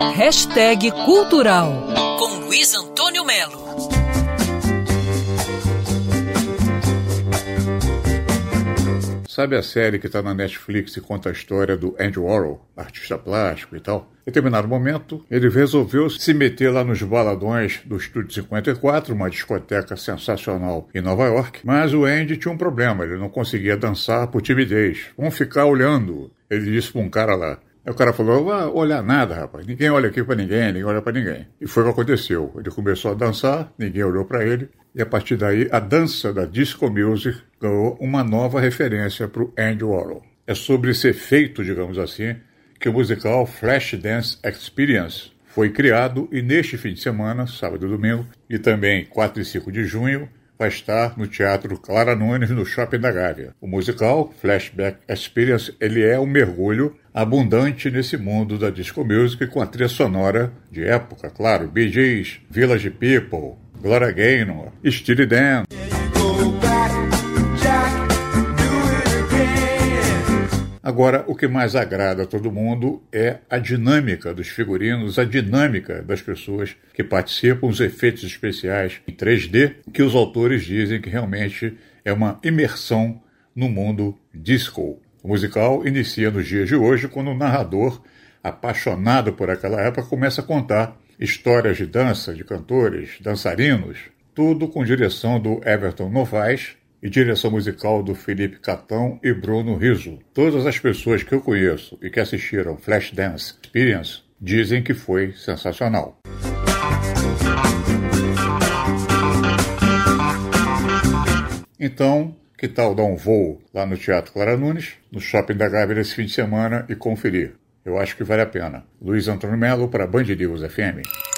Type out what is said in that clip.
Hashtag Cultural com Luiz Antônio Melo. Sabe a série que está na Netflix e conta a história do Andy Warhol, artista plástico e tal? Em determinado momento, ele resolveu se meter lá nos baladões do Estúdio 54, uma discoteca sensacional em Nova York, mas o Andy tinha um problema, ele não conseguia dançar por timidez. Vamos ficar olhando, ele disse para um cara lá. Aí o cara falou: vai olhar nada, rapaz. Ninguém olha aqui para ninguém, ninguém olha para ninguém. E foi o que aconteceu. Ele começou a dançar, ninguém olhou para ele. E a partir daí, a dança da disco music ganhou uma nova referência para o Andy Warhol. É sobre esse efeito, digamos assim, que o musical Flashdance Experience foi criado e neste fim de semana, sábado e domingo, e também 4 e 5 de junho, vai estar no Teatro Clara Nunes, no Shopping da Gávea. O musical Flashback Experience ele é um mergulho abundante nesse mundo da disco music com a trilha sonora de época, claro, Bee Gees, Village People, Gloria Gaynor, Steely Dan. Agora, o que mais agrada a todo mundo é a dinâmica dos figurinos, a dinâmica das pessoas que participam, os efeitos especiais em 3D, que os autores dizem que realmente é uma imersão no mundo disco. O musical inicia nos dias de hoje quando o narrador, apaixonado por aquela época, começa a contar histórias de dança, de cantores, dançarinos, tudo com direção do Everton Novaes, e direção musical do Felipe Catão e Bruno Riso. Todas as pessoas que eu conheço e que assistiram Flashdance Experience dizem que foi sensacional. Então, que tal dar um voo lá no Teatro Clara Nunes, no Shopping da Gávea esse fim de semana e conferir? Eu acho que vale a pena. Luiz Antônio Melo para Band News FM.